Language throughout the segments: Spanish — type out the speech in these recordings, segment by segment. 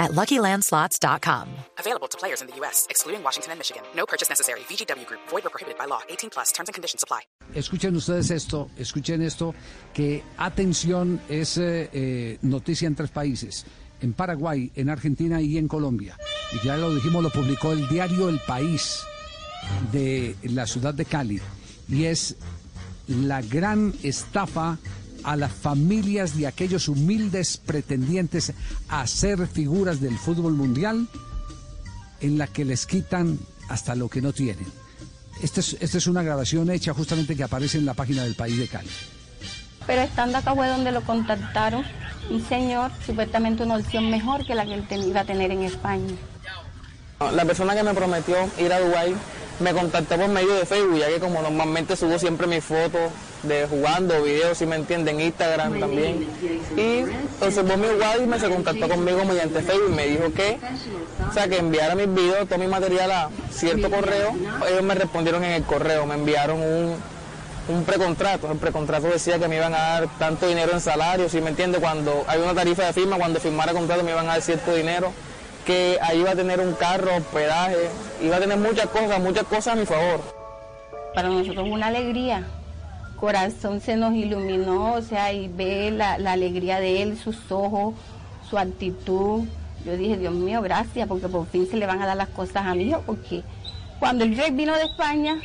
at LuckyLandSlots.com. Available to players in the U.S., excluding Washington and Michigan. No purchase necessary. VGW Group. Void or prohibited by law. 18 plus. Terms and conditions apply. Escuchen ustedes esto, escuchen esto, que atención es eh, eh, noticia en tres países. En Paraguay, en Argentina y en Colombia. Y ya lo dijimos, lo publicó el diario El País de la ciudad de Cali. Y es la gran estafa a las familias de aquellos humildes pretendientes a ser figuras del fútbol mundial en la que les quitan hasta lo que no tienen. Esta es, esta es una grabación hecha justamente que aparece en la página del país de Cali. Pero estando acá fue donde lo contactaron un señor, supuestamente una opción mejor que la que él iba a tener en España. La persona que me prometió ir a Dubái me contactó por medio de Facebook, ya que como normalmente subo siempre mis fotos de jugando, videos, si me entienden, Instagram también. Y observó mi WhatsApp y me se contactó conmigo mediante Facebook y me dijo que, o sea, que enviara mis videos, todo mi material a cierto correo. Ellos me respondieron en el correo, me enviaron un, un precontrato. El precontrato decía que me iban a dar tanto dinero en salario, si me entiende, cuando hay una tarifa de firma, cuando firmara contrato me iban a dar cierto dinero, que ahí iba a tener un carro, hospedaje, iba a tener muchas cosas, muchas cosas a mi favor. Para nosotros una alegría. Corazón se nos iluminó, o sea, y ve la, alegría de él, sus ojos, su actitud. Yo dije, Dios mío, gracias, porque por fin se le van a dar las cosas a mi hijo, porque cuando el rey vino de España,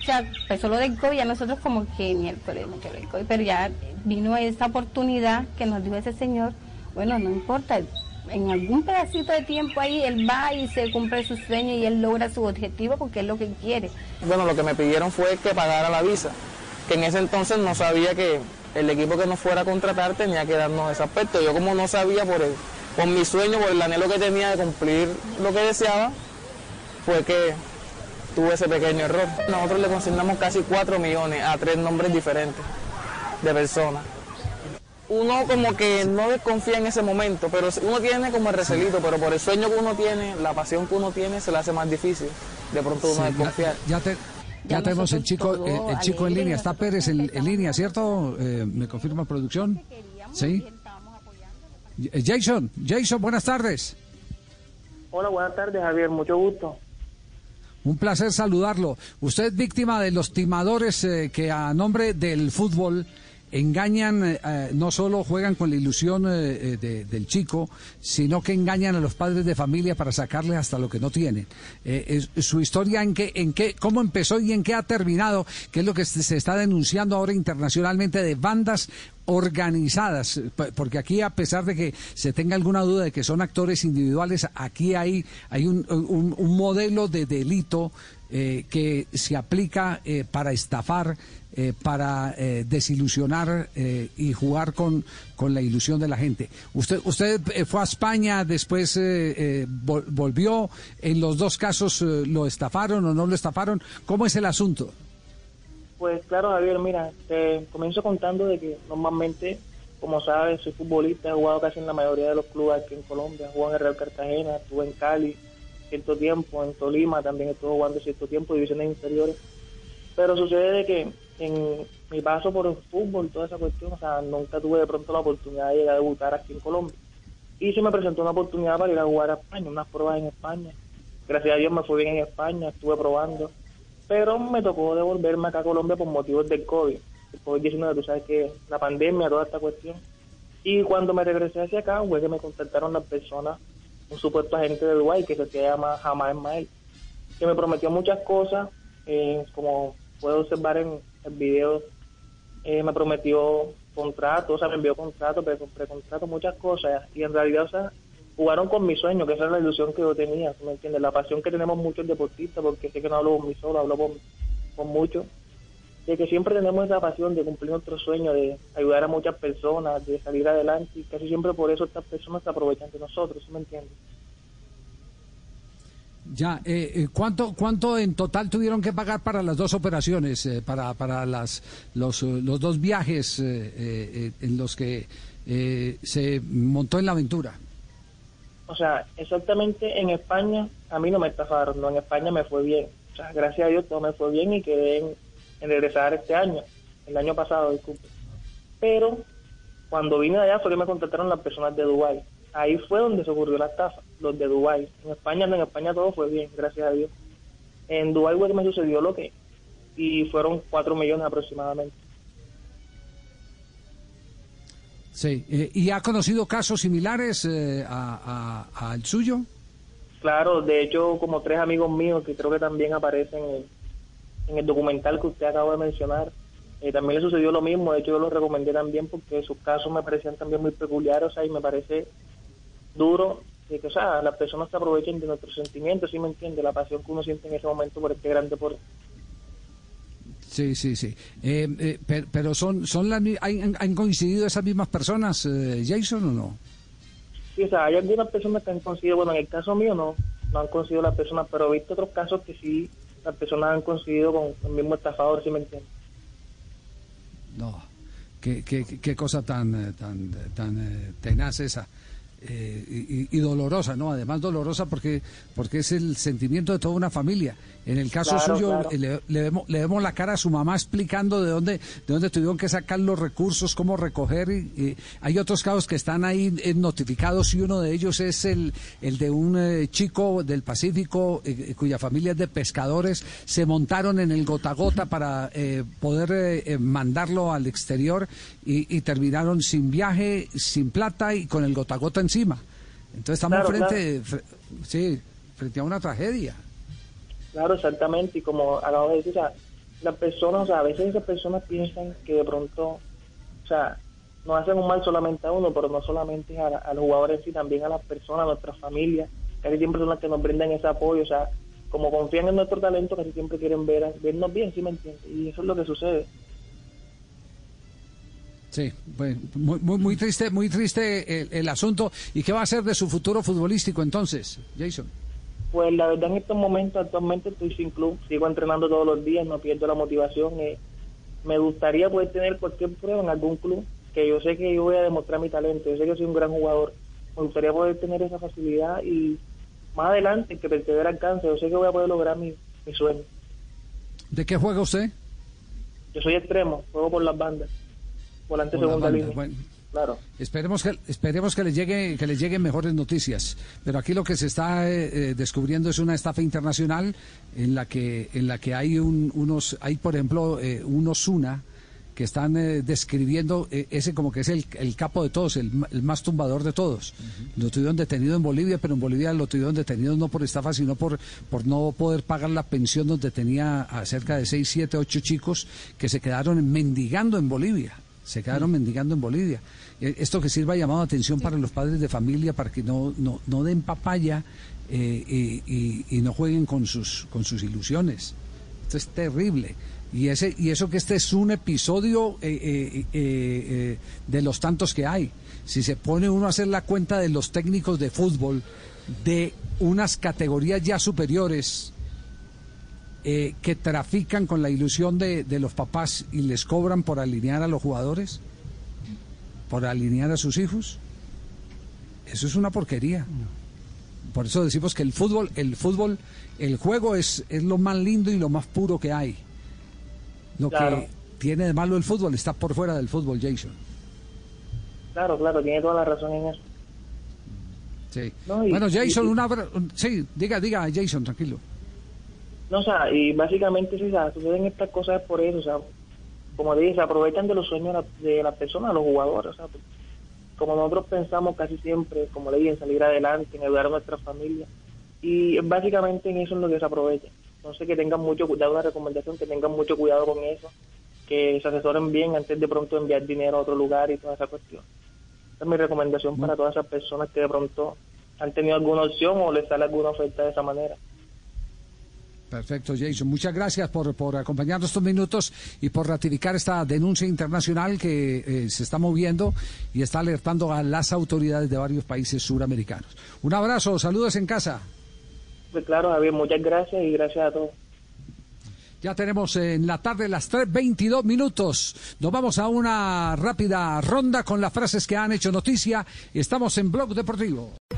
o sea, empezó lo del COVID, ya nosotros como que miércoles me quedó el COVID, pero ya vino esa oportunidad que nos dio ese señor. Bueno, no importa, en algún pedacito de tiempo ahí él va y se cumple su sueño y él logra su objetivo porque es lo que quiere. Bueno, lo que me pidieron fue que pagara la visa, que en ese entonces no sabía que el equipo que nos fuera a contratar tenía que darnos ese aspecto. Yo como no sabía por, el, por mi sueño, por el anhelo que tenía de cumplir lo que deseaba, fue que tuve ese pequeño error. Nosotros le consignamos casi 4 millones a tres nombres diferentes de personas. Uno como que no desconfía en ese momento, pero uno tiene como el recelito, pero por el sueño que uno tiene, la pasión que uno tiene, se le hace más difícil de pronto uno Sí, desconfiar. ya, ya te- ya Ya tenemos el chico, eh, el chico en línea. Está Pérez en, línea, ¿cierto? Eh, ¿Me confirma producción? Sí. Eh, Jason, Jason, buenas tardes. Hola, buenas tardes, Javier, mucho gusto. Un placer saludarlo. Usted es víctima de los timadores eh, que a nombre del fútbol engañan, eh, eh, no solo juegan con la ilusión eh, de- del chico, sino que engañan a los padres de familia para sacarles hasta lo que no tienen. Su historia en qué, en qué, cómo empezó y en qué ha terminado, qué es lo que se está denunciando ahora internacionalmente de bandas organizadas, porque aquí a pesar de que se tenga alguna duda de que son actores individuales, aquí hay, hay un, un- modelo de delito que se aplica para estafar, eh, para eh, desilusionar eh, y jugar con, con la ilusión de la gente. Usted, usted eh, fue a España, después eh, eh, vol- volvió, en los dos casos lo estafaron o no lo estafaron. ¿Cómo es el asunto? Pues claro, Javier, mira, comienzo contando de que normalmente, como sabes, soy futbolista, he jugado casi en la mayoría de los clubes aquí en Colombia, jugué en el Real Cartagena, estuve en Cali cierto tiempo, en Tolima también estuve jugando cierto tiempo, divisiones inferiores, pero sucede de que en mi paso por el fútbol, toda esa cuestión, o sea, nunca tuve de pronto la oportunidad de llegar a debutar aquí en Colombia. Y se me presentó una oportunidad para ir a jugar a España, unas pruebas en España. Gracias a Dios me fue bien en España, estuve probando pero me tocó devolverme acá a Colombia por motivos del COVID. El COVID-19, tú sabes que la pandemia, toda esta cuestión. Y cuando me regresé hacia acá, fue que me contactaron las personas, un supuesto agente de Dubái que se llama Jamás Ismael, que me prometió muchas cosas, eh, como puedo observar en el video, eh, me prometió contrato, o sea, me envió contrato, pre- precontrato, muchas cosas, y en realidad, o sea, jugaron con mi sueño, que esa es la ilusión que yo tenía, ¿tú me entiendes? La pasión que tenemos muchos deportistas, porque sé que no hablo por mí solo, hablo con, con muchos, de que siempre tenemos esa pasión de cumplir nuestro sueño, de ayudar a muchas personas, de salir adelante, y casi siempre por eso estas personas se aprovechan de nosotros, ¿sí me entiendes? Ya, eh, eh, ¿cuánto, ¿cuánto en total tuvieron que pagar para las dos operaciones, eh, para, para las, los, los dos viajes en los que se montó en la aventura? O sea, exactamente en España a mí no me estafaron, no, en España me fue bien. O sea, gracias a Dios todo me fue bien y quedé en, regresar este año, el año pasado, disculpe. Pero cuando vine de allá fue que me contactaron las personas de Dubái ahí fue donde se ocurrió la estafa, los de Dubái. En España en España todo fue bien, gracias a Dios. En fue que me sucedió lo que, y fueron cuatro millones aproximadamente. Sí, eh, ¿y ha conocido casos similares eh, al suyo? Claro, de hecho, como tres amigos míos que creo que también aparecen en, el documental que usted acaba de mencionar, eh, también le sucedió lo mismo. De hecho, yo lo recomendé también porque sus casos me parecían también muy peculiares, o sea, y me parece duro de que, o sea, las personas se aprovechen de nuestros sentimientos, ¿sí me entiende? La pasión que uno siente en ese momento por este gran deporte. Sí, sí, sí. Eh, eh, pero son, son las, ¿han, ¿han, coincidido esas mismas personas, eh, Jason, o no? Sí, o sea, hay algunas personas que han coincidido, bueno, en el caso mío no, no han coincidido las personas, pero he visto otros casos que sí, las personas han coincidido con el mismo estafador, ¿sí me entiende? No, qué, qué, qué cosa tan, tan, tan tenaz esa. Eh, y, dolorosa, ¿no? Además dolorosa porque, porque es el sentimiento de toda una familia. En el caso suyo, Le, vemos, le, vemos, la cara a su mamá explicando de dónde, de dónde tuvieron que sacar los recursos, cómo recoger. Y, hay otros casos que están ahí eh, notificados y uno de ellos es el, el de un eh, chico del Pacífico cuya familia es de pescadores. Se montaron en el gota gota para poder mandarlo al exterior y, terminaron sin viaje, sin plata y con el gota gota en entonces estamos frente, sí, frente a una tragedia. Claro, exactamente. Y como acabo de decir, las personas, o sea, a veces esas personas piensan que de pronto, o sea, no hacen un mal solamente a uno, pero no solamente a, a los jugadores, sino también a las personas, a nuestras familias. Casi siempre son las que nos brindan ese apoyo, o sea, como confían en nuestro talento, casi siempre quieren ver, vernos bien, ¿sí me entiendes? Y eso es lo que sucede. Sí, muy, muy, muy triste, muy triste el, asunto. ¿Y qué va a ser de su futuro futbolístico entonces, Jason? Pues la verdad en estos momentos actualmente estoy sin club, sigo entrenando todos los días, no pierdo la motivación. Eh, me gustaría poder tener cualquier prueba en algún club, que yo sé que yo voy a demostrar mi talento, yo sé que soy un gran jugador. Me gustaría poder tener esa facilidad y más adelante, que persevera alcance, yo sé que voy a poder lograr mi, mi sueño. ¿De qué juega usted? Yo soy extremo, juego por las bandas volante segunda línea. Claro. Esperemos que esperemos que les llegue que les lleguen mejores noticias. Pero aquí lo que se está eh, eh, descubriendo es una estafa internacional en la que en la que hay unos hay por ejemplo eh, unos Zuna que están describiendo ese como que es el, el capo de todos, el, más tumbador de todos. Lo tuvieron detenido en Bolivia, pero en Bolivia lo tuvieron detenido no por estafa, sino por, por no poder pagar la pensión donde tenía a cerca de 6, 7, 8 chicos que se quedaron mendigando en Bolivia se quedaron mendigando en Bolivia. Eh, esto que sirva llamado atención para los padres de familia, para que no, no, no den papaya eh, y, no jueguen con sus, con sus ilusiones. Esto es terrible. Y, ese, y eso que este es un episodio eh, de los tantos que hay. Si se pone uno a hacer la cuenta de los técnicos de fútbol de unas categorías ya superiores, eh, que trafican con la ilusión de, los papás y les cobran por alinear a los jugadores, por alinear a sus hijos. Eso es una porquería. Por eso decimos que el fútbol, el fútbol, el juego es, es lo más lindo y lo más puro que hay. Lo que tiene de malo el fútbol está por fuera del fútbol, Jason. Claro, claro, tiene toda la razón en eso. Sí. bueno, Jason, una... Sí, diga, diga, Jason, tranquilo. No, o sea, y básicamente si o suceden estas cosas por eso, o sea, como dije, se aprovechan de los sueños de las personas, los jugadores, o sea, como nosotros pensamos casi siempre, como le dije, en salir adelante, en ayudar a nuestra familia, y básicamente en eso es lo que se aprovecha. Entonces que tengan mucho cuidado, una recomendación, que tengan mucho cuidado con eso, que se asesoren bien antes de pronto enviar dinero a otro lugar y toda esa cuestión. Esa es mi recomendación para todas esas personas que de pronto han tenido alguna opción o les sale alguna oferta de esa manera. Perfecto, Jason. Muchas gracias por, por acompañarnos estos minutos y por ratificar esta denuncia internacional que eh, se está moviendo y está alertando a las autoridades de varios países suramericanos. Un abrazo, saludos en casa. Pues claro, Javier, muchas gracias y gracias a todos. Ya tenemos en la tarde las 3.22 minutos. Nos vamos a una rápida ronda con las frases que han hecho noticia. Estamos en Blog Deportivo.